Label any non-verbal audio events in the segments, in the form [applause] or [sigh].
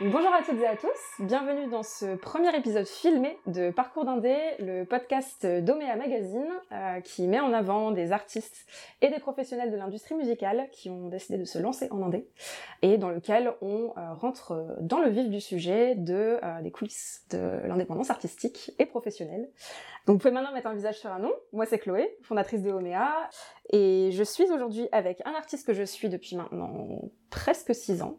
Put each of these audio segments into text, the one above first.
Bonjour à toutes et à tous, bienvenue dans ce premier épisode filmé de Parcours d'Indé, le podcast d'Omea Magazine euh, qui met en avant des artistes et des professionnels de l'industrie musicale qui ont décidé de se lancer en Indé et dans lequel on euh, rentre dans le vif du sujet de, euh, des coulisses de l'indépendance artistique et professionnelle. Donc vous pouvez maintenant mettre un visage sur un nom, moi c'est Chloé, fondatrice de Omea et je suis aujourd'hui avec un artiste que je suis depuis maintenant presque six ans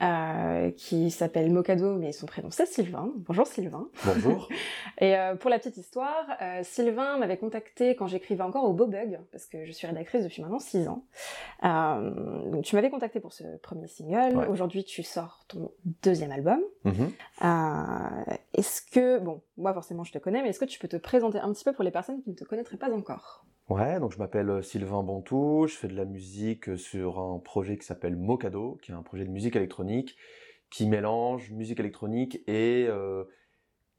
euh, qui s'appelle Mocado, mais son prénom c'est Sylvain. Bonjour Sylvain. Bonjour. [laughs] et euh, pour la petite histoire, euh, Sylvain m'avait contacté quand j'écrivais encore au Bobug, parce que je suis rédactrice depuis maintenant 6 ans. Donc tu m'avais contacté pour ce premier single. Ouais. Aujourd'hui tu sors ton deuxième album. Mhm. Est-ce que, bon, moi forcément je te connais, mais est-ce que tu peux te présenter un petit peu pour les personnes qui ne te connaîtraient pas encore? Ouais, donc je m'appelle euh, Sylvain Bontou, je fais de la musique euh, sur un projet qui s'appelle Mocado, qui est un projet de musique électronique qui mélange musique électronique et euh,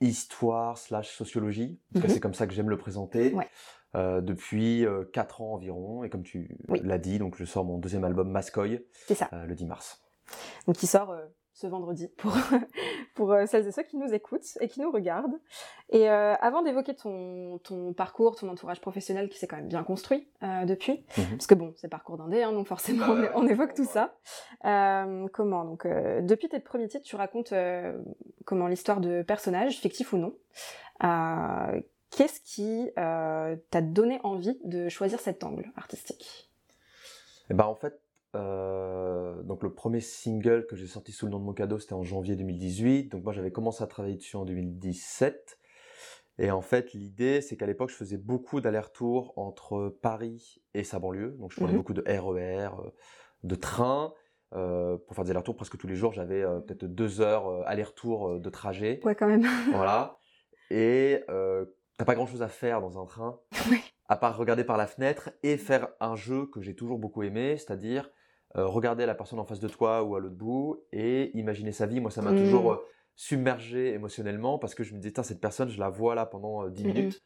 histoire slash sociologie. En tout cas, Mhm. c'est comme ça que j'aime le présenter. Ouais. Euh, depuis 4 ans environ, et comme tu Oui. l'as dit, donc je sors mon deuxième album Mascoy euh, le 10 mars. donc qui sort euh, ce vendredi pour, [laughs] pour euh, celles et ceux qui nous écoutent et qui nous regardent. Et euh, avant d'évoquer ton, ton parcours, ton entourage professionnel qui s'est quand même bien construit euh, depuis, Mhm. parce que bon, c'est parcours d'indé, hein, donc forcément on, évoque tout ça. Euh, comment Donc, depuis tes premiers titres, tu racontes comment l'histoire de personnages, fictifs ou non. Qu'est-ce qui t'a donné envie de choisir cet angle artistique? Et ben en fait, euh, donc le premier single que j'ai sorti sous le nom de Mocado, c'était en janvier 2018. Donc moi j'avais commencé à travailler dessus en 2017. Et en fait, l'idée, c'est qu'à l'époque, je faisais beaucoup d'allers-retours entre Paris et sa banlieue. Donc je prenais Mhm. beaucoup de RER, euh, de train. euh, pour faire des allers-retours presque tous les jours, j'avais euh, peut-être deux heures aller-retour de trajet. Ouais, quand même. [laughs] Voilà. Et t'as pas grand chose à faire dans un train, [laughs] Ouais. à part regarder par la fenêtre et faire un jeu que j'ai toujours beaucoup aimé, c'est-à-dire euh, regarder la personne en face de toi ou à l'autre bout et imaginer sa vie. Moi, ça m'a Mm. toujours euh, submergé émotionnellement parce que je me disais, cette personne, je la vois là pendant euh, 10 Mhm. minutes.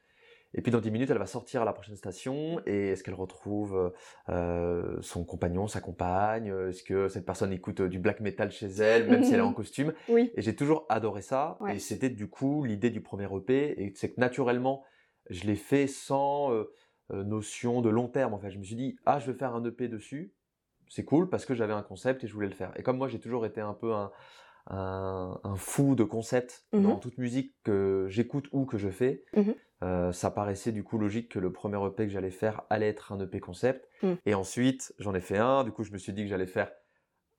Et puis dans 10 minutes, elle va sortir à la prochaine station et est-ce qu'elle retrouve euh, son compagnon, sa compagne? Est-ce que cette personne écoute euh, du black metal chez elle, même si elle est en costume? Oui. et j'ai toujours adoré ça. Ouais. Et c'était du coup l'idée du premier EP. Et c'est que naturellement, je l'ai fait sans euh, euh, notion de long terme. En fait, je me suis dit, ah, je vais faire un EP dessus. C'est cool parce que j'avais un concept et je voulais le faire. Et comme moi, j'ai toujours été un peu un, un, un fou de concept Mhm. dans toute musique que j'écoute ou que je fais, Mhm. euh, ça paraissait du coup logique que le premier EP que j'allais faire allait être un EP concept. Mhm. Et ensuite, j'en ai fait un. Du coup, je me suis dit que j'allais faire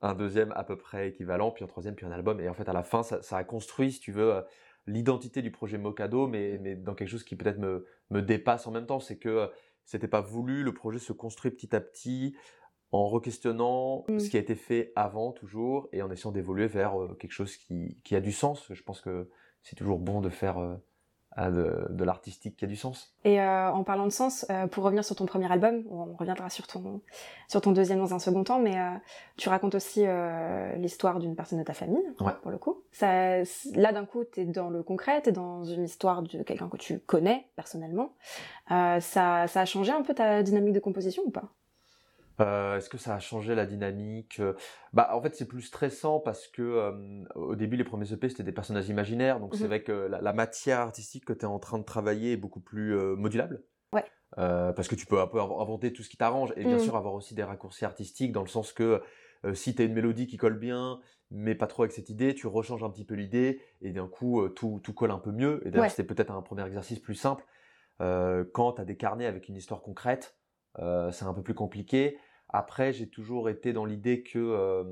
un deuxième à peu près équivalent, puis un troisième, puis un album. Et en fait, à la fin, ça, ça a construit, si tu veux, euh, l'identité du projet Mocado, mais, mais dans quelque chose qui peut-être me, me dépasse en même temps. C'est que euh, c'était pas voulu, le projet se construit petit à petit en re-questionnant Mm. ce qui a été fait avant, toujours, et en essayant d'évoluer vers euh, quelque chose qui, qui a du sens. Je pense que c'est toujours bon de faire euh, de, de l'artistique qui a du sens. Et euh, en parlant de sens, pour revenir sur ton premier album, on reviendra sur ton, sur ton deuxième dans un second temps, mais tu racontes aussi l'histoire d'une personne de ta famille, Ouais. pour le coup. Ça, là, d'un coup, t'es dans le concret, t'es dans une histoire de quelqu'un que tu connais personnellement. Ça, ça a changé un peu ta dynamique de composition ou pas? Euh, Est-ce que ça a changé la dynamique Euh, Bah, en fait, c'est plus stressant parce que euh, au début, les premiers EP, c'était des personnages imaginaires. Donc, c'est Mhm. vrai que la, la matière artistique que tu es en train de travailler est beaucoup plus euh, modulable. Ouais. Euh, parce que tu peux un peu inv- inventer tout ce qui t'arrange et bien Mhm. sûr avoir aussi des raccourcis artistiques dans le sens que si tu as une mélodie qui colle bien, mais pas trop avec cette idée, tu rechanges un petit peu l'idée et d'un coup, tout, tout colle un peu mieux. Et d'ailleurs, Ouais. c'était peut-être un premier exercice plus simple. Quand tu as des carnets avec une histoire concrète, c'est un peu plus compliqué. Après, j'ai toujours été dans l'idée que euh,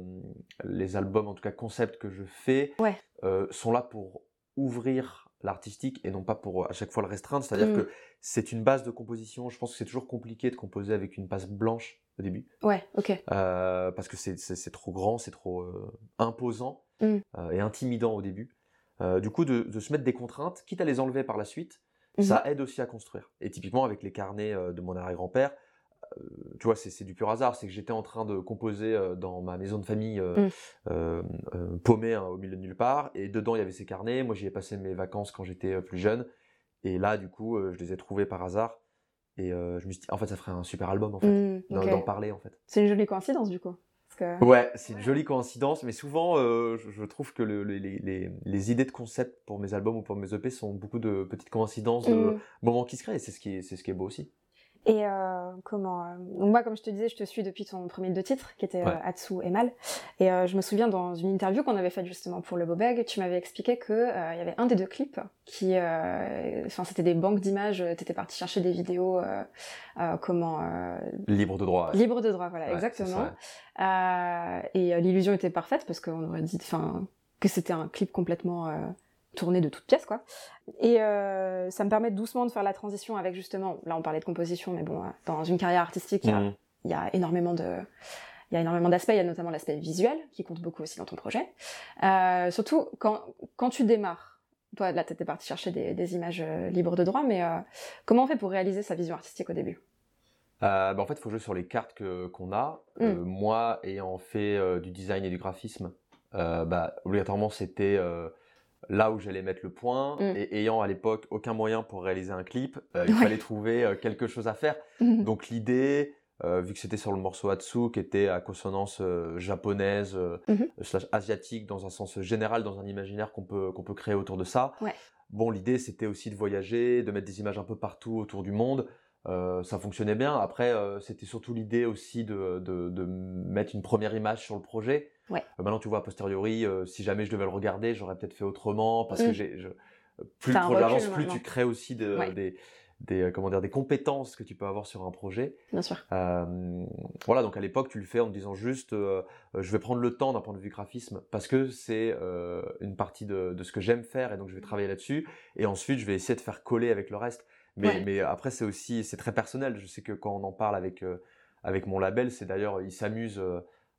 les albums, en tout cas concepts que je fais, Ouais. euh, sont là pour ouvrir l'artistique et non pas pour euh, à chaque fois le restreindre. C'est-à-dire Mm. que c'est une base de composition. Je pense que c'est toujours compliqué de composer avec une base blanche au début Ouais, ok. euh, parce que c'est- trop grand, c'est trop euh, imposant Mm. euh, et intimidant au début. Euh, du coup, de, de se mettre des contraintes, quitte à les enlever par la suite, Mhm. ça aide aussi à construire. Et typiquement, avec les carnets euh, de mon arrière-grand-père, euh, tu vois, c'est c'est du pur hasard. C'est que j'étais en train de composer euh, dans ma maison de famille euh, Mm. euh, euh, paumée hein, au milieu de nulle part, et dedans il y avait ces carnets. Moi, j'y ai passé mes vacances quand j'étais euh, plus jeune, et là, du coup, euh, je les ai trouvés par hasard. Et euh, je me suis dit, en fait, ça ferait un super album, en fait, Mm, d'en parler, en fait. C'est une jolie coïncidence du coup. Ouais, c'est une jolie coïncidence, mais souvent, euh, je, trouve que le, les, les, idées de concept pour mes albums ou pour mes EP sont beaucoup de petites coïncidences, de mm. moments qui se créent, et c'est ce, qui est, ce qui est beau aussi. Et euh, comment euh, Moi, comme je te disais, je te suis depuis ton premier deux titres, qui était euh, Atsu et Mal. Et je me souviens dans une interview qu'on avait faite justement pour le Bobeg, tu m'avais expliqué que il y avait un des deux clips qui, enfin, c'était des banques d'images. T'étais parti chercher des vidéos, comment Libre de droit. Libre de droit, voilà, exactement. et l'illusion était parfaite parce qu'on aurait dit, enfin, que c'était un clip complètement tourner de toutes pièces, quoi. Et euh, ça me permet doucement de faire la transition avec justement, là on parlait de composition, mais bon, euh, dans une carrière artistique, il y, a énormément de, il y a énormément d'aspects. Il y a notamment l'aspect visuel qui compte beaucoup aussi dans ton projet. Euh, surtout quand quand tu démarres. Toi, là, t'étais parti chercher des, images libres de droit, mais comment on fait pour réaliser sa vision artistique au début? Bah, en fait, il faut jouer sur les cartes que qu'on a. Mmh. moi, ayant fait du design et du graphisme, bah, obligatoirement, c'était là où j'allais mettre le point mm. et ayant à l'époque aucun moyen pour réaliser un clip, euh, il fallait trouver euh, quelque chose à faire. Mm. Donc l'idée, euh, vu que c'était sur le morceau Atsu qui était à consonance japonaise mm-hmm. slash asiatique dans un sens général, dans un imaginaire qu'on peut, qu'on peut créer autour de ça, bon l'idée c'était aussi de voyager, de mettre des images un peu partout autour du monde. ça fonctionnait bien. Après, c'était surtout l'idée aussi de, de, de, mettre une première image sur le projet. Ouais. Euh, maintenant, tu vois, a posteriori, euh, si jamais je devais le regarder, j'aurais peut-être fait autrement parce que mm. j'ai, plus le projet avance, plus tu crées aussi des, des, euh, comment dire, des compétences que tu peux avoir sur un projet. Bien sûr. voilà, donc à l'époque, tu le fais en te disant juste, je vais prendre le temps d'un point de vue graphisme parce que c'est une partie de, de, ce que j'aime faire et donc je vais travailler là-dessus. Et ensuite, je vais essayer de faire coller avec le reste. Mais, mais après, c'est aussi, c'est très personnel. Je sais que quand on en parle avec, avec mon label, c'est d'ailleurs, ils s'amusent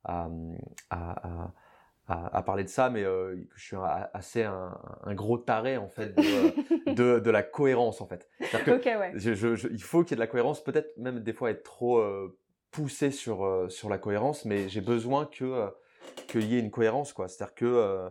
à, à, à, parler de ça, mais euh, je suis assez un, gros taré en fait de, [laughs] de, la cohérence en fait. Que il faut qu'il y ait de la cohérence, peut-être même des fois être trop euh, poussé sur, euh, sur la cohérence, mais j'ai besoin que qu'il y ait une cohérence quoi. C'est-à-dire que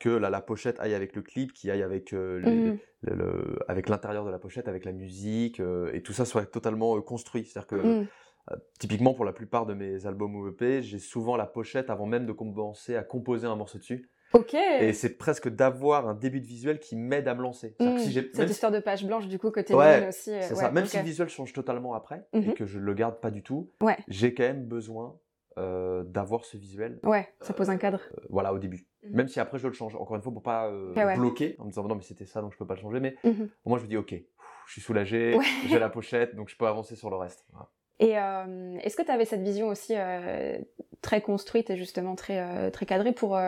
que la, la, pochette aille avec le clip, qui aille avec mmh le, avec l'intérieur de la pochette, avec la musique, et tout ça soit totalement construit. C'est-à-dire que mmh. Euh, typiquement, pour la plupart de mes albums ou EP, j'ai souvent la pochette avant même de commencer à composer un morceau dessus. Ok. Et c'est presque d'avoir un début de visuel qui m'aide à me lancer. Mmh. Si Cette histoire de page blanche, du coup, que tu ouais, aussi. Euh, c'est ça. Même si le visuel change totalement après et mmh que je le garde pas du tout, ouais. j'ai quand même besoin euh, d'avoir ce visuel. Ouais, ça pose un cadre. voilà, au début. Mmh même si après je le change. Encore une fois, pour pas bloquer en me disant non, mais c'était ça, donc je peux pas le changer. Mais au moins, je me dis ok, je suis soulagé, j'ai la pochette, donc je peux avancer sur le reste. Et euh, est-ce que tu avais cette vision aussi euh, très construite et justement très, euh, très cadrée pour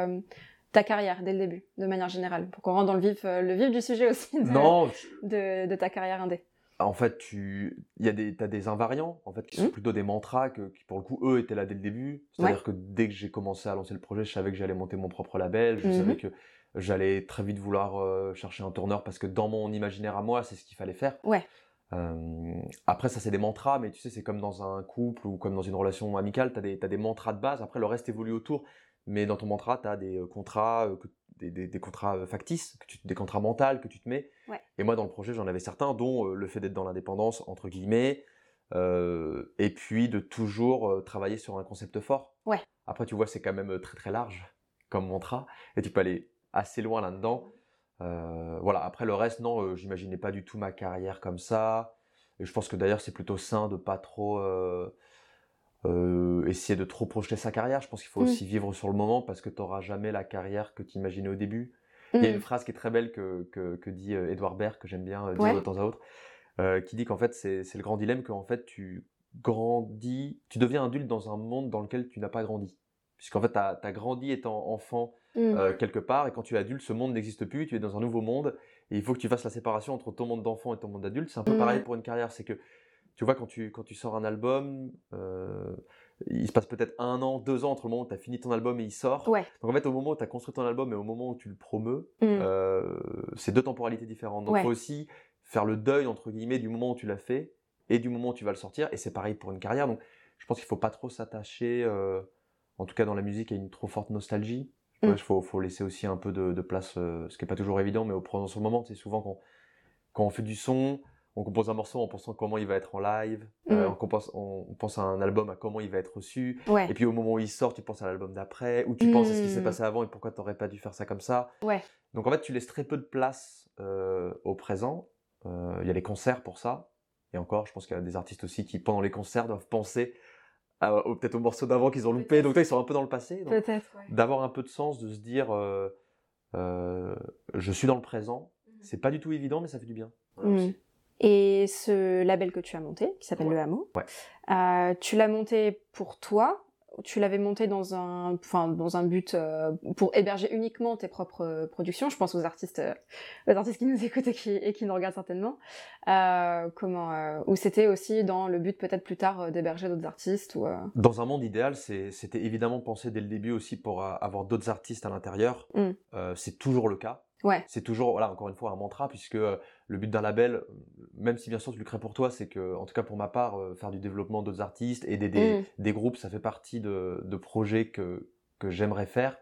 ta carrière dès le début, de manière générale, pour qu'on rentre dans le vif, le vif du sujet aussi de, non, de, ta carrière indé en fait, tu, y a des, as des invariants en fait qui sont mmh. plutôt des mantras que, qui pour le coup eux étaient là dès le début. C'est-à-dire que dès que j'ai commencé à lancer le projet, je savais que j'allais monter mon propre label, je savais mmh que j'allais très vite vouloir chercher un tourneur parce que dans mon imaginaire à moi, c'est ce qu'il fallait faire. Ouais. Euh, après, ça, c'est des mantras, mais tu sais, c'est comme dans un couple ou comme dans une relation amicale, tu as des, des mantras de base, après, le reste évolue autour. Mais dans ton mantra, tu as des euh, contrats, euh, des, des, contrats factices, que tu, des contrats mentaux que tu te mets. Et moi, dans le projet, j'en avais certains, dont le fait d'être dans l'indépendance, entre guillemets, et puis de toujours travailler sur un concept fort. Ouais. Après, tu vois, c'est quand même très très large comme mantra, et tu peux aller assez loin là-dedans. Euh, voilà, après le reste, non, euh, j'imaginais pas du tout ma carrière comme ça. Et je pense que d'ailleurs, c'est plutôt sain de pas trop euh, essayer de trop projeter sa carrière. Je pense qu'il faut mmh. aussi vivre sur le moment parce que tu n'auras jamais la carrière que tu imaginais au début. Il y a une mmh. phrase qui est très belle que, que, dit Edouard Baird, que j'aime bien dire de temps à autre, qui dit qu'en fait, c'est le grand dilemme qu'en fait, tu grandis, tu deviens adulte dans un monde dans lequel tu n'as pas grandi. Puisqu'en fait, tu as, as, grandi étant enfant Mmh. Euh, quelque part. Et quand tu es adulte, ce monde n'existe plus, tu es dans un nouveau monde. Et il faut que tu fasses la séparation entre ton monde d'enfant et ton monde d'adulte. C'est un peu mmh. pareil pour une carrière. C'est que, tu vois, quand tu, quand tu sors un album, euh, il se passe peut-être un an, deux ans entre le moment où tu as fini ton album et il sort. Donc en fait, au moment où tu as construit ton album et au moment où tu le promeus, mmh. euh, c'est deux temporalités différentes. Donc il faut aussi faire le deuil, entre guillemets, du moment où tu l'as fait et du moment où tu vas le sortir. Et c'est pareil pour une carrière. Donc je pense qu'il faut pas trop s'attacher, en tout cas dans la musique, à une trop forte nostalgie. Il mm. faut, laisser aussi un peu de, place, euh, ce qui n'est pas toujours évident, mais au le moment. C'est souvent quand, quand on fait du son, on compose un morceau en pensant comment il va être en live, euh, Mm. on, compose- on- on pense à un album, à comment il va être reçu, Ouais. et puis au moment où il sort, tu penses à l'album d'après, ou tu penses à ce qui s'est Mm. passé avant et pourquoi tu n'aurais pas dû faire ça comme ça. Ouais. Donc en fait, tu laisses très peu de place euh, au présent. Il y a les concerts pour ça. Et encore, je pense qu'il y a des artistes aussi qui, pendant les concerts, doivent penser au- peut-être aux morceaux d'avant qu'ils ont loupé. Donc là, ils sont un peu dans le passé. Peut-être. ouais. D'avoir un peu de sens, de se dire, euh, euh, je suis dans le présent. C'est pas du tout évident, mais ça fait du bien. Voilà, Mm. aussi. Et ce label que tu as monté, qui s'appelle Ouais. Le Hameau, Ouais. euh, tu l'as monté pour toi tu l'avais monté dans un, enfin, dans un but euh, pour héberger uniquement tes propres euh, productions Je pense aux artistes, euh, aux artistes qui nous [laughs] écoutent et qui, et qui nous regardent certainement. Comment Ou c'était aussi dans le but peut-être plus tard d'héberger d'autres artistes ou, Dans un monde idéal, c'était évidemment pensé dès le début aussi pour avoir d'autres artistes à l'intérieur. Mm. C'est toujours le cas. Ouais. C'est toujours, voilà, encore une fois, un mantra, puisque le but d'un label, même si bien sûr tu le crées pour toi, c'est que, en tout cas pour ma part, euh, faire du développement d'autres artistes, aider des, Mm. des groupes, ça fait partie de, de projets que, que j'aimerais faire.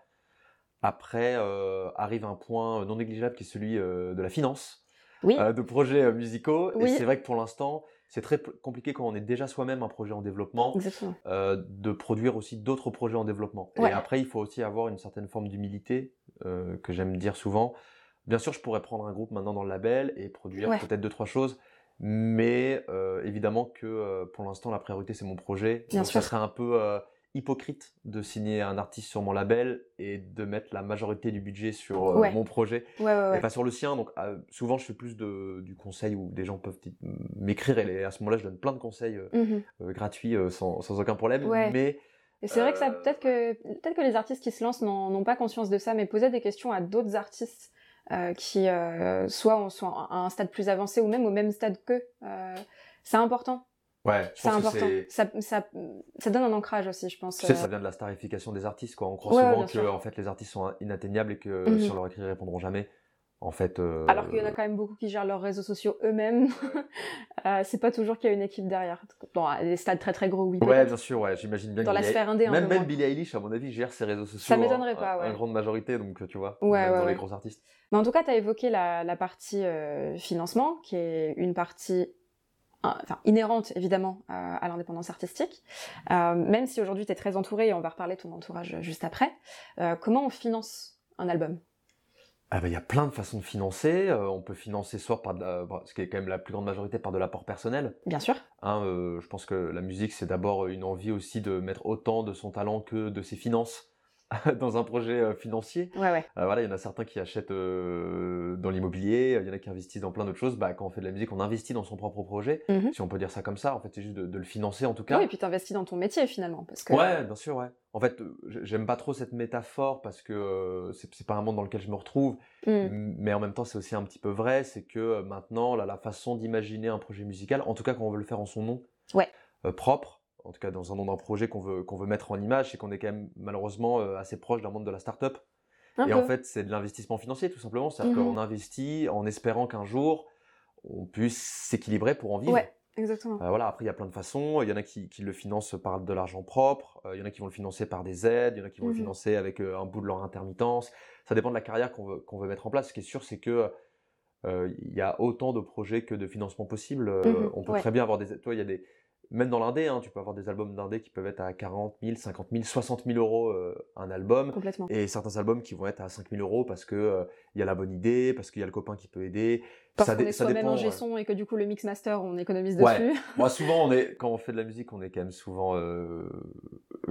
Après, euh, arrive un point non négligeable qui est celui euh, de la finance, Oui. de projets musicaux. Oui. Et c'est vrai que pour l'instant, c'est très compliqué quand on est déjà soi-même un projet en développement de produire aussi d'autres projets en développement. Ouais. Et après, il faut aussi avoir une certaine forme d'humilité, que j'aime dire souvent. Bien sûr, je pourrais prendre un groupe maintenant dans le label et produire Ouais. peut-être deux, trois choses, mais euh, évidemment que euh, pour l'instant, la priorité, c'est mon projet. Bien Donc, sûr. ça serait un peu euh, hypocrite de signer un artiste sur mon label et de mettre la majorité du budget sur Ouais. mon projet Ouais, et pas sur le sien. Donc souvent, je fais plus de, du conseil où des gens peuvent m'écrire et à ce moment-là, je donne plein de conseils euh, gratuits sans, sans aucun problème. Mais Et c'est vrai que ça, peut-être que, peut-être que les artistes qui se lancent n'ont pas conscience de ça, mais poser des questions à d'autres artistes qui, euh, soit en- soit à un stade plus avancé ou même au même stade qu'eux, euh, c'est important. ouais, C'est important. Ça, ça, ça donne un ancrage aussi, je pense. Tu sais, euh, ça vient de la starification des artistes. Quoi. On croit Ouais, souvent que en fait, les artistes sont inatteignables et que Mhm. sur leur écrit, ils répondront jamais. En fait, euh, Alors qu'il y en a quand même beaucoup qui gèrent leurs réseaux sociaux eux-mêmes. [laughs] Euh, c'est pas toujours qu'il y a une équipe derrière. Dans des stades très très gros, oui. Ouais, bien sûr, ouais, j'imagine bien. Dans la sphère indé, un même, même. Billie Eilish, à mon avis, gère ses réseaux sociaux. Ça m'étonnerait pas, ouais. En grande majorité, donc tu vois, Ouais, même ouais, dans les gros artistes. Mais en tout cas, tu as évoqué la, la partie euh, financement, qui est une partie hein, enfin, inhérente évidemment à, à l'indépendance artistique. Euh, même si aujourd'hui tu es très entouré, et on va reparler de ton entourage juste après, euh, comment on finance un album? Ah ben, il y a plein de façons de financer. Euh, on peut financer soit par, de la- par- ce qui est quand même la plus grande majorité, par de l'apport personnel. Bien sûr. Hein, euh, je pense que la musique, c'est d'abord une envie aussi de mettre autant de son talent que de ses finances [laughs] dans un projet euh, financier. Ouais, ouais. Euh, voilà, il y en a certains qui achètent euh, dans l'immobilier, il y en a qui investissent dans plein d'autres choses. Bah, quand on fait de la musique, on investit dans son propre projet, Mhm. si on peut dire ça comme ça. En fait, c'est juste de, de le financer en tout cas. Oui, et puis tu investis dans ton métier finalement. Parce que... Ouais, bien sûr, ouais. En fait, j'aime pas trop cette métaphore parce que euh, c'est pas un monde dans lequel je me retrouve, Mm. Mais en même temps, c'est aussi un petit peu vrai, c'est que maintenant, là, la façon d'imaginer un projet musical, en tout cas quand on veut le faire en son nom Ouais. propre, en tout cas dans un nom d'un projet qu'on veut, qu'on veut mettre en image, c'est qu'on est quand même malheureusement euh, assez proche d'un monde de la start-up. Un Et peu. en fait, c'est de l'investissement financier, tout simplement. C'est-à-dire Mhm. qu'on investit en espérant qu'un jour, on puisse s'équilibrer pour en vivre. Ouais, exactement. Euh, voilà, après, il y a plein de façons. Il y en a qui, qui le financent par de l'argent propre. euh, il y en a qui vont le financer par des aides. Il y en a qui vont Mhm. le financer avec euh, un bout de leur intermittence. Ça dépend de la carrière qu'on veut, qu'on veut mettre en place. Ce qui est sûr, c'est que il y a autant de projets que de financements possibles. Mhm, on peut ouais. très bien avoir des... Toi, il y a des... Même dans l'indé, hein, tu peux avoir des albums d'indé qui peuvent être à 40 000, 50 000, 60 000 euros euh, un album. Complètement. Et certains albums qui vont être à 5 000 euros parce que euh, il y a la bonne idée, parce qu'il y a le copain qui peut aider. Parce Ça qu'on est ça soi-même ouais. son et que du coup le mix master on économise Ouais. dessus. [laughs] Moi, souvent, on est, quand on fait de la musique, on est quand même souvent euh,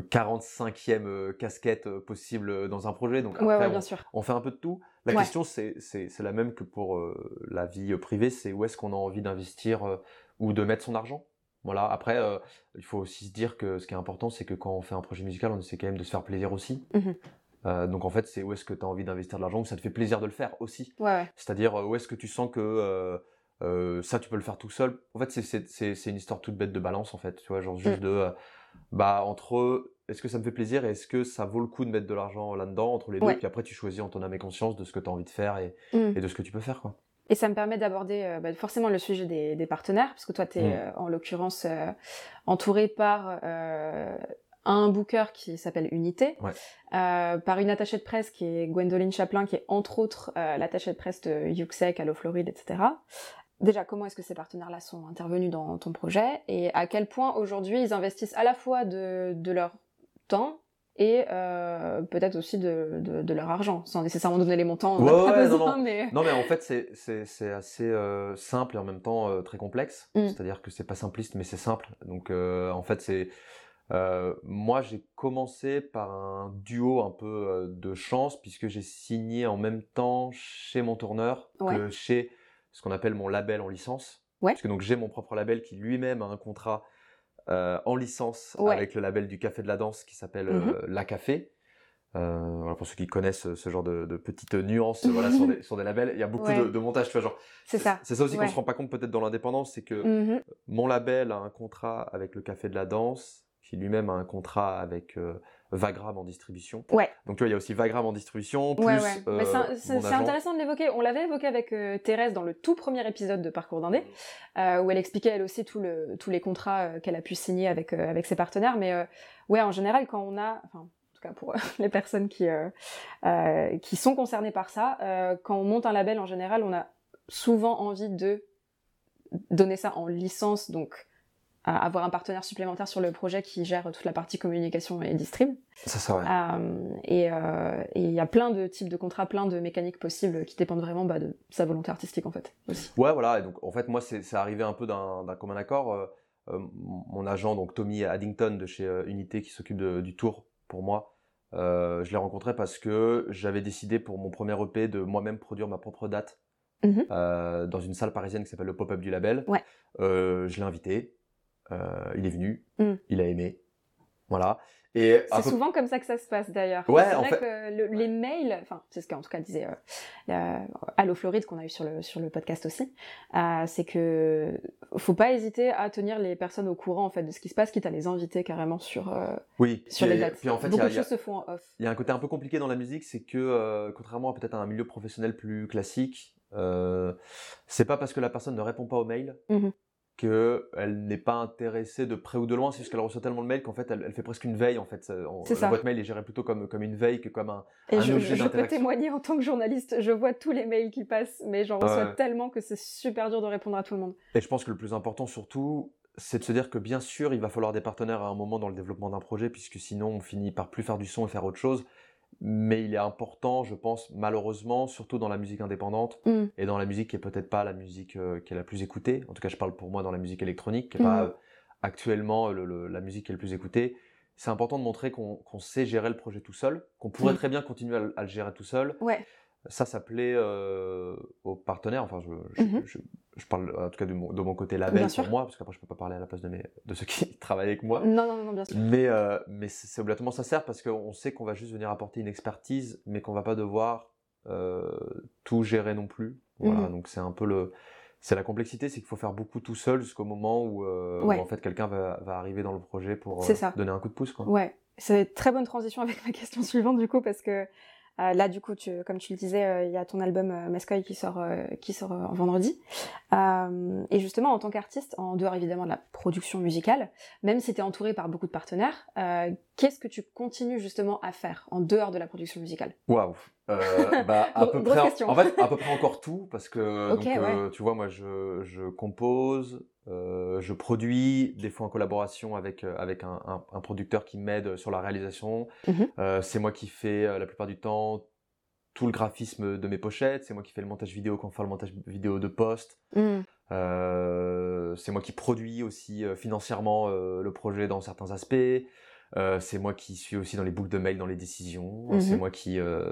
45e euh, casquette euh, possible euh, dans un projet. Donc ouais, après, ouais, on, bien sûr. on fait un peu de tout. La Ouais. question, c'est la même que pour euh, la vie euh, privée, c'est où est-ce qu'on a envie d'investir euh, ou de mettre son argent? Voilà. Après, euh, il faut aussi se dire que ce qui est important, c'est que quand on fait un projet musical, on essaie quand même de se faire plaisir aussi. Mhm. Euh, donc en fait, c'est où est-ce que tu as envie d'investir de l'argent, où ça te fait plaisir de le faire aussi. Ouais, ouais. C'est-à-dire euh, où est-ce que tu sens que ça tu peux le faire tout seul? En fait, c'est- une histoire toute bête de balance en fait. Tu vois, genre juste Mm. de bah entre est-ce que ça me fait plaisir et est-ce que ça vaut le coup de mettre de l'argent là-dedans entre les deux? Ouais. Puis après, tu choisis en ton âme et conscience de ce que tu as envie de faire et, Mm. et de ce que tu peux faire quoi. Et ça me permet d'aborder euh, bah, forcément le sujet des, des partenaires, parce que toi, tu es Mm. en l'occurrence euh, entouré par euh, un booker qui s'appelle Unité, Ouais. euh, par une attachée de presse qui est Gwendoline Chaplin, qui est entre autres euh, l'attachée de presse de Yuxek, Allo Floride, etc. déjà, comment est-ce que ces partenaires-là sont intervenus dans ton projet et à quel point aujourd'hui ils investissent à la fois de, de leur temps et euh, peut-être aussi de, de, de, leur argent, sans nécessairement donner les montants. Ouais, on a pas ouais, besoin, non, non. mais... Non, mais en fait, c'est- assez euh, simple et en même temps euh, très complexe. Mm. C'est-à-dire que c'est pas simpliste, mais c'est simple. Donc, en fait, c'est. moi, j'ai commencé par un duo un peu de chance, puisque j'ai signé en même temps chez mon tourneur Ouais. que chez ce qu'on appelle mon label en licence. Ouais. Parce que donc j'ai mon propre label qui lui-même a un contrat euh, en licence Ouais. avec le label du Café de la Danse qui s'appelle Mhm. euh, La Café. Euh, voilà, pour ceux qui connaissent ce genre de, de petites nuances voilà, sur, des, sur des labels, il y a beaucoup Ouais. de, de montage. Tu vois, genre, C'est ça. C'est ça aussi qu'on se rend pas compte peut-être dans l'indépendance, c'est que Mhm. mon label a un contrat avec le Café de la Danse, qui lui-même a un contrat avec Vagram en distribution. Ouais. Donc tu vois, il y a aussi Vagram en distribution, plus Ouais, euh, c'est- agent. intéressant de l'évoquer. On l'avait évoqué avec euh, Thérèse dans le tout premier épisode de Parcours d'Indé, euh, où elle expliquait elle aussi tout le, tous les contrats qu'elle a pu signer avec, avec ses partenaires. Mais ouais, en général, quand on a, enfin, en tout cas pour [laughs] les personnes qui, qui sont concernées par ça, quand on monte un label, en général, on a souvent envie de donner ça en licence, donc à avoir un partenaire supplémentaire sur le projet qui gère toute la partie communication et distrib. Ça, ça, ouais. Euh, et euh, et il y a plein de types de contrats, plein de mécaniques possibles qui dépendent vraiment bah, de sa volonté artistique en fait aussi. Ouais, voilà. Et donc, en fait, moi, c'est arrivé un peu d'un commun accord. Euh, mon agent, donc Tommy Addington de chez Unité, qui s'occupe du tour pour moi, je l'ai rencontré parce que j'avais décidé pour mon premier EP de moi-même produire ma propre date Mhm. dans une salle parisienne qui s'appelle le Pop-Up du Label. Ouais. Je l'ai invité. Euh, il est venu. Mm. Il a aimé. Voilà. C'est peu- souvent comme ça que ça se passe d'ailleurs. Ouais, c'est vrai fait- que le- les mails, enfin c'est ce qu'en tout cas disait euh, Allo Floride qu'on a eu sur le sur le podcast aussi, euh, c'est que faut pas hésiter à tenir les personnes au courant en fait de ce qui se passe, quitte à les inviter carrément sur euh, oui. sur les dates. Puis en fait, il y Beaucoup a- de choses se font en off. Il y a un côté un peu compliqué dans la musique, c'est que euh, contrairement à peut-être un milieu professionnel plus classique, c'est pas parce que la personne ne répond pas aux mails Mhm. Qu'elle n'est pas intéressée de près ou de loin, c'est juste qu'elle reçoit tellement de mails qu'en fait elle, elle fait presque une veille en fait. Ça- on- C'est la ça. boîte mail est gérée plutôt comme, comme une veille que comme un. Et un je, objet je peux témoigner en tant que journaliste, je vois tous les mails qui passent, mais j'en reçois tellement que c'est super dur de répondre à tout le monde. Et je pense que le plus important surtout, c'est de se dire que bien sûr il va falloir des partenaires à un moment dans le développement d'un projet, puisque sinon on finit par plus faire du son et faire autre chose. Mais il est important, je pense, malheureusement, surtout dans la musique indépendante, Mm. et dans la musique qui est peut-être pas la musique euh, qui est la plus écoutée. En tout cas, je parle pour moi dans la musique électronique, qui est pas Mhm. euh, actuellement le- le- la musique qui est le plus écoutée. C'est important de montrer qu'on sait gérer le projet tout seul, qu'on pourrait Mhm. très bien continuer à, le- à le gérer tout seul. Ouais. Ça, ça plaît euh, aux partenaires. Enfin, je, je, Mhm. je- je parle en tout cas de mon, de mon côté label pour moi, parce qu'après je peux pas parler à la place de, mes, de ceux qui [laughs] travaillent avec moi. Non, non, non, bien sûr. Mais, euh, mais c'est obligatoirement ça sert parce qu'on sait qu'on va juste venir apporter une expertise, mais qu'on va pas devoir euh, tout gérer non plus. Voilà, Mhm. donc c'est un peu le. C'est la complexité, c'est qu'il faut faire beaucoup tout seul jusqu'au moment où, en fait quelqu'un va, va arriver dans le projet pour donner un coup de pouce. Quoi. Ouais, c'est une très bonne transition avec ma question suivante du coup parce que euh, là du coup, tu, comme tu le disais, euh, il y a ton album euh, Mescoy qui sort euh, qui sort euh, en vendredi. Et justement, en tant qu'artiste, en dehors évidemment de la production musicale, même si tu es entouré par beaucoup de partenaires, qu'est-ce que tu continues justement à faire en dehors de la production musicale? Waouh. Euh, [laughs] bah, à peu près. en- question. En fait, à peu près encore tout parce que [laughs] donc, euh, tu vois, moi, je, je compose, euh, je produis, des fois en collaboration avec avec un, un- un producteur qui m'aide sur la réalisation. Mhm. Euh, c'est moi qui fais la plupart du temps tout le graphisme de mes pochettes. C'est moi qui fais le montage vidéo quand on fait le montage vidéo de poste. Euh, c'est moi qui produis aussi financièrement le projet dans certains aspects. Euh, c'est moi qui suis aussi dans les boucles de mail, dans les décisions. Mhm. C'est moi qui euh,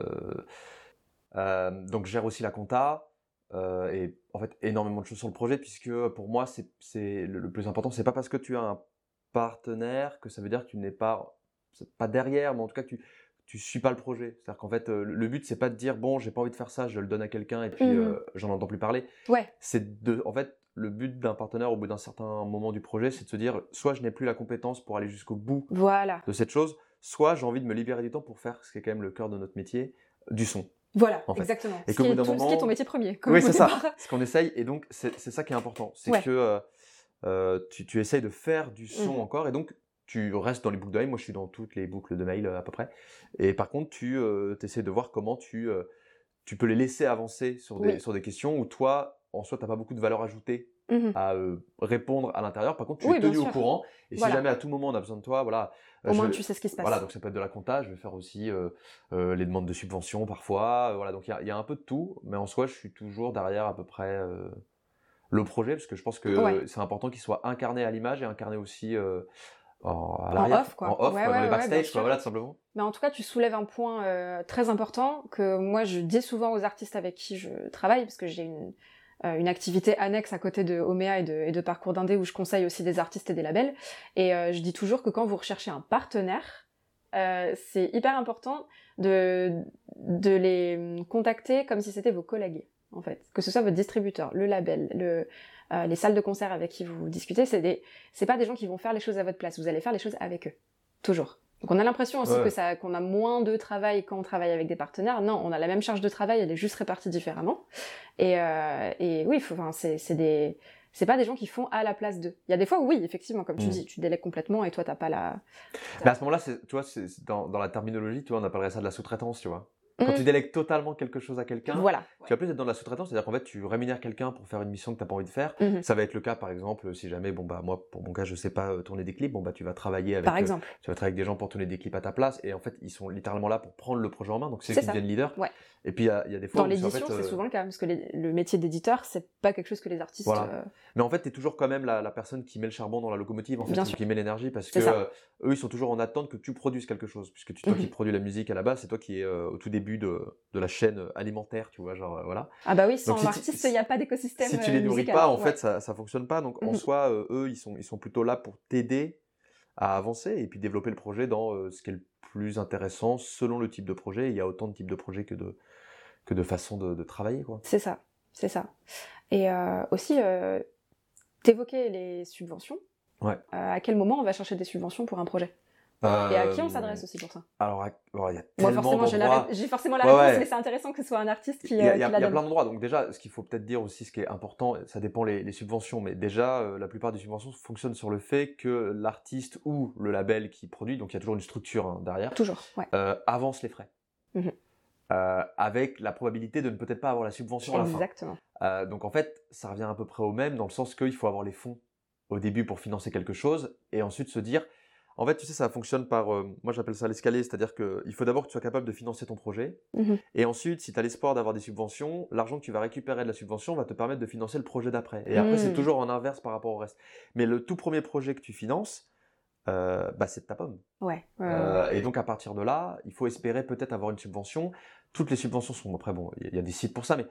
euh, donc gère aussi la compta euh, et en fait énormément de choses sur le projet puisque pour moi c'est c'est le, le plus important. C'est pas parce que tu as un partenaire que ça veut dire que tu n'es pas c'est pas derrière, mais en tout cas que tu tu suis pas le projet. C'est-à-dire qu'en fait euh, le but c'est pas de dire bon j'ai pas envie de faire ça, je le donne à quelqu'un et puis Mhm. euh, j'en entends plus parler Ouais. c'est de, en fait, le but d'un partenaire au bout d'un certain moment du projet, c'est de se dire, soit je n'ai plus la compétence pour aller jusqu'au bout Voilà. de cette chose, soit j'ai envie de me libérer du temps pour faire ce qui est quand même le cœur de notre métier, du son. Voilà, En fait. exactement. Et ce, qui est tout- ce qui est moment- ton métier premier. comme oui, c'est ça. [laughs] Ce qu'on essaye, et donc c'est ça qui est important, c'est Ouais. que euh, euh, tu, tu essayes de faire du son Mhm. encore, et donc tu restes dans les boucles de mail. Moi, je suis dans toutes les boucles de mail euh, à peu près. Et par contre, tu essaies de voir comment tu, euh, tu peux les laisser avancer sur des, Oui. sur des questions où toi, en soi, tu n'as pas beaucoup de valeur ajoutée Mhm. à euh, répondre à l'intérieur. Par contre, tu Oui, es tenu au courant. Et Voilà. si jamais à tout moment on a besoin de toi, voilà. euh, Au je moins, tu sais ce qui se passe. Voilà, donc ça peut être de la compta, je vais faire aussi euh, euh, les demandes de subventions parfois. voilà, donc il y a- il y, a un peu de tout, mais en soi, je suis toujours derrière à peu près le projet, parce que je pense que Ouais. c'est important qu'il soit incarné à l'image et incarné aussi en, à En off, quoi. En off, Ouais, quoi, ouais, dans les backstage, quoi, voilà, tout simplement. Mais en tout cas, tu soulèves un point euh, très important que moi je dis souvent aux artistes avec qui je travaille, parce que j'ai une, une activité annexe à côté de Omea et de, et de Parcours d'Indé où je conseille aussi des artistes et des labels. Et euh, je dis toujours que quand vous recherchez un partenaire, euh, c'est hyper important de, de les contacter comme si c'était vos collègues, en fait. Que ce soit votre distributeur, le label, le, euh, les salles de concert avec qui vous discutez, c'est des, c'est pas des gens qui vont faire les choses à votre place. Vous allez faire les choses avec eux. Toujours. Donc on a l'impression aussi Ouais. que ça, qu'on a moins de travail quand on travaille avec des partenaires. Non, on a la même charge de travail, elle est juste répartie différemment. Et, euh, et oui, faut- enfin, c'est, c'est des, c'est pas des gens qui font à la place d'eux. Il y a des fois, où, oui, effectivement, comme tu Mm. dis, tu délègues complètement et toi t'as pas la. Mais à ce moment-là, c'est- tu vois, c'est c'est dans, dans la terminologie, tu vois, on appellerait ça de la sous-traitance, tu vois. Quand Mm. tu délègues totalement quelque chose à quelqu'un, Voilà. tu vas plus être dans la sous-traitance, c'est-à-dire qu'en fait, tu rémunères quelqu'un pour faire une mission que tu n'as pas envie de faire. Mhm. Ça va être le cas, par exemple, si jamais, bon, bah, moi, pour mon cas, je sais pas euh, tourner des clips, bon, bah, tu vas travailler avec, Par euh, exemple. tu vas travailler avec des gens pour tourner des clips à ta place, et en fait, ils sont littéralement là pour prendre le projet en main, donc c'est eux C'est qui deviennent leaders. Ouais. Et puis, il y a, il y a des fois Dans c'est en l'édition, fait, c'est euh, souvent le cas, parce que les- le métier d'éditeur, c'est pas quelque chose que les artistes. Voilà. euh, Mais en fait, tu es toujours quand même la, la personne qui met le charbon dans la locomotive, en fait, qui met l'énergie, parce C'est que eux, ils sont toujours en attente que tu produises quelque chose, puisque tu, toi qui Mhm. produis la musique à la base, c'est toi qui es au tout début de, de la chaîne alimentaire, tu vois, genre, euh, voilà. Ah bah oui, sans Donc, l'artiste, il n'y a pas d'écosystème. si tu euh, les nourris musical. pas, en Ouais. fait, ça, ça fonctionne pas. Donc, en Mhm. soi, euh, eux, ils sont, ils sont plutôt là pour t'aider à avancer et puis développer le projet dans euh, ce qui est le plus intéressant selon le type de projet. Il y a autant de types de projets que de, que de façons de, de travailler, quoi. C'est ça, c'est ça. Et euh, aussi, t'évoquais les subventions. Ouais. À quel moment on va chercher des subventions pour un projet? Et à qui on s'adresse aussi pour ça? Alors, à- alors, il y a Moi, tellement forcément, j'ai la forcément la Ouais, réponse, ouais. mais c'est intéressant que ce soit un artiste qui, Il y a, euh, il y a- qui la il y a donne. plein d'endroits. Donc déjà, ce qu'il faut peut-être dire aussi, ce qui est important, ça dépend les, les subventions, mais déjà, euh, la plupart des subventions fonctionnent sur le fait que l'artiste ou le label qui produit, donc il y a toujours une structure hein, derrière, Toujours, ouais. euh, avance les frais. Mhm. Euh, avec la probabilité de ne peut-être pas avoir la subvention à la fin. Exactement. Euh, donc en fait, ça revient à peu près au même, dans le sens qu'il faut avoir les fonds au début pour financer quelque chose, et ensuite se dire, en fait, tu sais, ça fonctionne par, euh, moi j'appelle ça l'escalier, c'est-à-dire qu'il faut d'abord que tu sois capable de financer ton projet, Mhm. et ensuite, si tu as l'espoir d'avoir des subventions, l'argent que tu vas récupérer de la subvention va te permettre de financer le projet d'après. Et après, c'est Mm. toujours en inverse par rapport au reste. Mais le tout premier projet que tu finances, euh, bah, c'est de ta pomme. Ouais. ouais, ouais, Euh, ouais. et donc à partir de là, il faut espérer peut-être avoir une subvention. Toutes les subventions sont après bon, il y, a- des sites pour ça, mais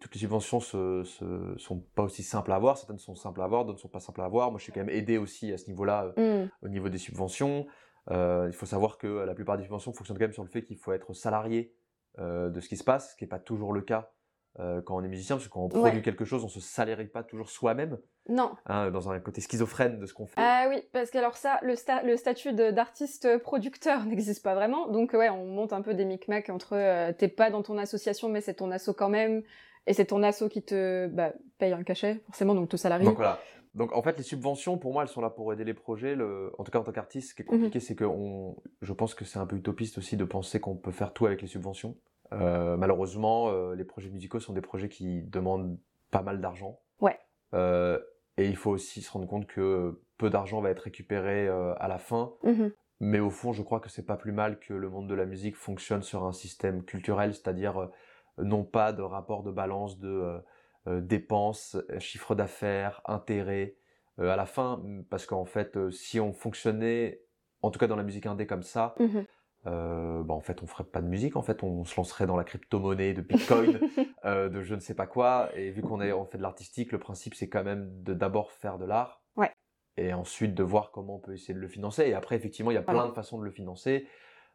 toutes les subventions se, se- sont pas aussi simples à avoir. Certaines sont simples à avoir, d'autres sont pas simples à avoir. Moi, je suis quand même aidé aussi à ce niveau-là, euh, Mm. au niveau des subventions. Euh, il faut savoir que la plupart des subventions fonctionnent quand même sur le fait qu'il faut être salarié euh, de ce qui se passe, ce qui n'est pas toujours le cas euh, quand on est musicien, parce que quand on produit Ouais. quelque chose, on se salarie pas toujours soi-même, Non. hein, dans un côté schizophrène de ce qu'on fait. Ah oui, parce que alors ça, le, sta- le statut d'artiste producteur [laughs] n'existe pas vraiment. Donc ouais, on monte un peu des micmacs entre euh, t'es pas dans ton association, mais c'est ton asso quand même, et c'est ton asso qui te bah, paye un cachet, forcément, donc te salarie. Donc voilà. Donc en fait, les subventions, pour moi, elles sont là pour aider les projets. Le... En tout cas, en tant qu'artiste, ce qui est compliqué, c'est que on... je pense que c'est un peu utopiste aussi de penser qu'on peut faire tout avec les subventions. Euh, malheureusement, euh, les projets musicaux sont des projets qui demandent pas mal d'argent. Ouais. Euh, et il faut aussi se rendre compte que peu d'argent va être récupéré à la fin. Mhm. Mais au fond, je crois que c'est pas plus mal que le monde de la musique fonctionne sur un système culturel, c'est-à-dire non pas de rapport de balance de euh, dépenses, chiffre d'affaires, intérêts euh, à la fin, parce qu'en fait, si on fonctionnait, en tout cas dans la musique indé comme ça, Mhm. Euh, bah, en fait, on ferait pas de musique. En fait, on se lancerait dans la crypto-monnaie, de Bitcoin, [laughs] euh, de je ne sais pas quoi. Et vu qu'on est on fait de l'artistique, le principe c'est quand même de d'abord faire de l'art. Ouais. Et ensuite de voir comment on peut essayer de le financer. Et après, effectivement, il y a Voilà. plein de façons de le financer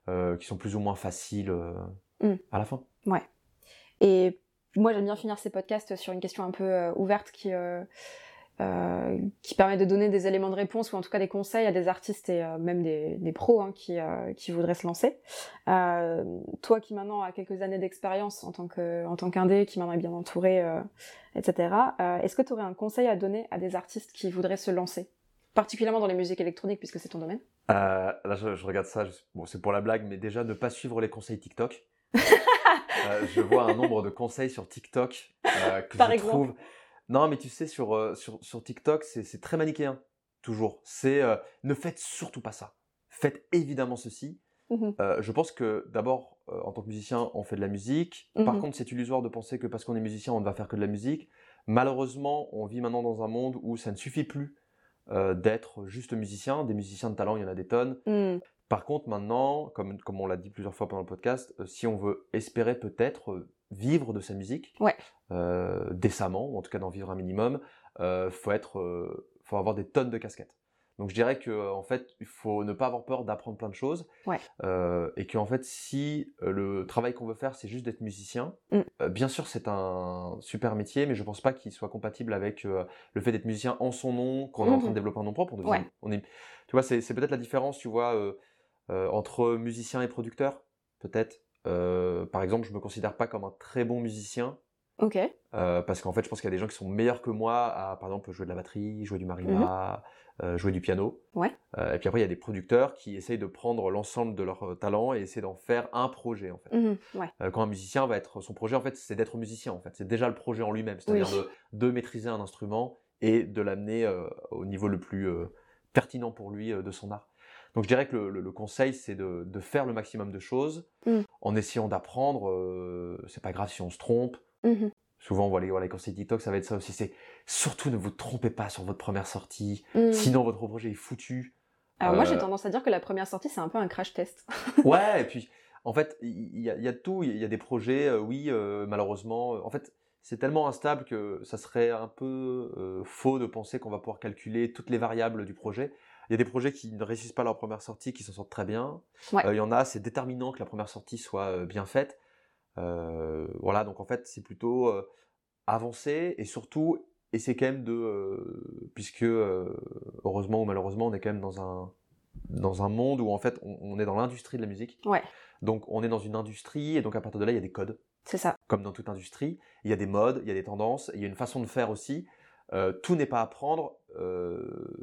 euh, qui sont plus ou moins faciles euh, Mm. à la fin. Et moi, j'aime bien finir ces podcasts sur une question un peu ouverte qui, euh, qui permet de donner des éléments de réponse ou en tout cas des conseils à des artistes et euh, même des, des pros hein, qui, euh, qui voudraient se lancer. Toi qui maintenant as quelques années d'expérience en tant que en tant qu'indé, qui maintenant est bien entouré, etc. Est-ce que tu aurais un conseil à donner à des artistes qui voudraient se lancer? Particulièrement dans les musiques électroniques puisque c'est ton domaine. Là, je, je regarde ça, je- bon, c'est pour la blague, mais déjà, ne pas suivre les conseils TikTok. [laughs] je vois un nombre de conseils sur TikTok que Par je exemple. trouve. Non, mais tu sais, sur, sur, sur TikTok, c'est très manichéen, toujours. C'est ne faites surtout pas ça. Faites évidemment ceci. Mmh je pense que d'abord, en tant que musicien, on fait de la musique. Par Mmh contre, c'est illusoire de penser que parce qu'on est musicien, on ne va faire que de la musique. Malheureusement, on vit maintenant dans un monde où ça ne suffit plus d'être juste musicien. Des musiciens de talent, il y en a des tonnes. Mmh. Par contre, maintenant, comme, comme on l'a dit plusieurs fois pendant le podcast, si on veut espérer peut-être vivre de sa musique, Ouais. décemment, ou en tout cas d'en vivre un minimum, il faut, être, faut avoir des tonnes de casquettes. Donc je dirais que en fait, il faut ne pas avoir peur d'apprendre plein de choses, Ouais. euh, et qu'en fait, si euh, le travail qu'on veut faire, c'est juste d'être musicien, Mm. euh, bien sûr, c'est un super métier, mais je pense pas qu'il soit compatible avec euh, le fait d'être musicien en son nom, qu'on est en train de développer un nom propre. On devient- Ouais. on est, tu vois, c'est peut-être la différence, tu vois, euh, euh, entre musicien et producteur, peut-être. Euh, par exemple, je me considère pas comme un très bon musicien. Ok. Euh, parce qu'en fait, je pense qu'il y a des gens qui sont meilleurs que moi à, par exemple, jouer de la batterie, jouer du marimba, euh, jouer du piano. Mhm. Ouais. Et puis après, il y a des producteurs qui essayent de prendre l'ensemble de leurs talents et essayer d'en faire un projet, en fait. Mhm, Ouais. Quand un musicien va être, son projet, en fait, c'est d'être musicien, en fait. C'est déjà le projet en lui-même, c'est-à-dire Oui. de, de maîtriser un instrument et de l'amener au niveau le plus pertinent pour lui de son art. Donc je dirais que le, le- le conseil, c'est de, de faire le maximum de choses Mm. En essayant d'apprendre. euh, c'est pas grave si on se trompe. Mhm. Souvent, les, voilà, les conseils TikTok, ça va être ça aussi. C'est surtout ne vous trompez pas sur votre première sortie, Mhm. sinon votre projet est foutu. Alors moi, j'ai Euh, tendance à dire que la première sortie, c'est un peu un crash test. [laughs] Ouais, et puis en fait, il y, a- y tout. Il y a des projets, euh, oui, euh, malheureusement. En fait, c'est tellement instable que ça serait un peu faux de penser qu'on va pouvoir calculer toutes les variables du projet. Il y a des projets qui ne réussissent pas leur première sortie, qui s'en sortent très bien. Ouais. Euh, il y en a, c'est déterminant que la première sortie soit euh, bien faite. Euh, voilà, donc en fait, c'est plutôt euh, avancer et surtout essayer quand même de, puisque heureusement ou malheureusement, on est quand même dans un dans un monde où en fait on, on est dans l'industrie de la musique. Ouais. Donc on est dans une industrie et donc à partir de là il y a des codes, C'est ça. comme dans toute industrie. Il y a des modes, il y a des tendances, il y a une façon de faire aussi. Euh, tout n'est pas à prendre, euh,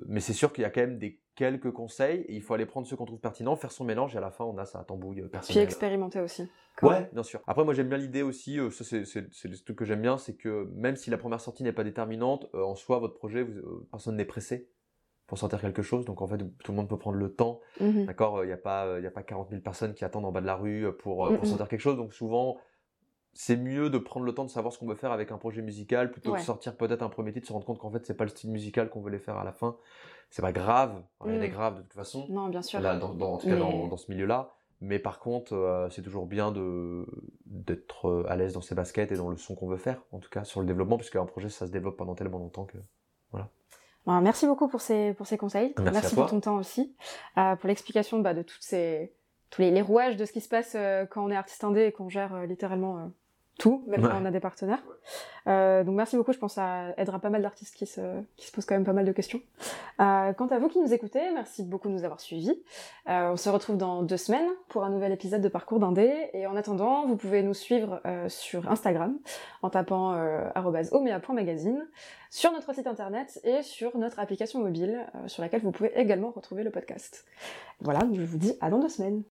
mais c'est sûr qu'il y a quand même des quelques conseils et il faut aller prendre ceux qu'on trouve pertinents, faire son mélange et à la fin on a sa tambouille euh, Puis personnelle. expérimenter aussi. Ouais, même. bien sûr. Après, moi, j'aime bien l'idée aussi, euh, ça, c'est c'est- c'est le truc que j'aime bien, c'est que même si la première sortie n'est pas déterminante, en soi, votre projet, vous- personne n'est pressé pour sortir quelque chose. Donc, en fait, tout le monde peut prendre le temps. Mhm. D'accord? Il n'y a, pas, y a pas 40 000 personnes qui attendent en bas de la rue pour, pour Mhm. sortir quelque chose. Donc, souvent, c'est mieux de prendre le temps de savoir ce qu'on veut faire avec un projet musical plutôt que de sortir peut-être un premier titre, se rendre compte qu'en fait, c'est pas le style musical qu'on voulait faire à la fin. C'est pas grave, rien n'est grave de toute façon Non, bien sûr. là, dans, dans- en tout cas Mais- dans, dans ce milieu-là. Mais par contre, euh, c'est toujours bien de d'être euh, à l'aise dans ses baskets et dans le son qu'on veut faire, en tout cas sur le développement, parce qu'un projet, ça se développe pendant tellement longtemps que... Bon, merci beaucoup pour ces, pour ces conseils. Merci à pour ton temps aussi. Euh, pour l'explication bah, de toutes ces, tous les, les rouages de ce qui se passe euh, quand on est artiste indé et qu'on gère littéralement tout, même Ouais. quand on a des partenaires. Euh, donc merci beaucoup, je pense que ça aidera pas mal d'artistes qui se, qui se posent quand même pas mal de questions. Euh, quant à vous qui nous écoutez, merci beaucoup de nous avoir suivis. Euh, on se retrouve dans deux semaines pour un nouvel épisode de Parcours d'Indé. Et en attendant, vous pouvez nous suivre euh, sur Instagram en tapant euh, omea.magazine, sur notre site internet et sur notre application mobile euh, sur laquelle vous pouvez également retrouver le podcast. Voilà, je vous dis à dans deux semaines.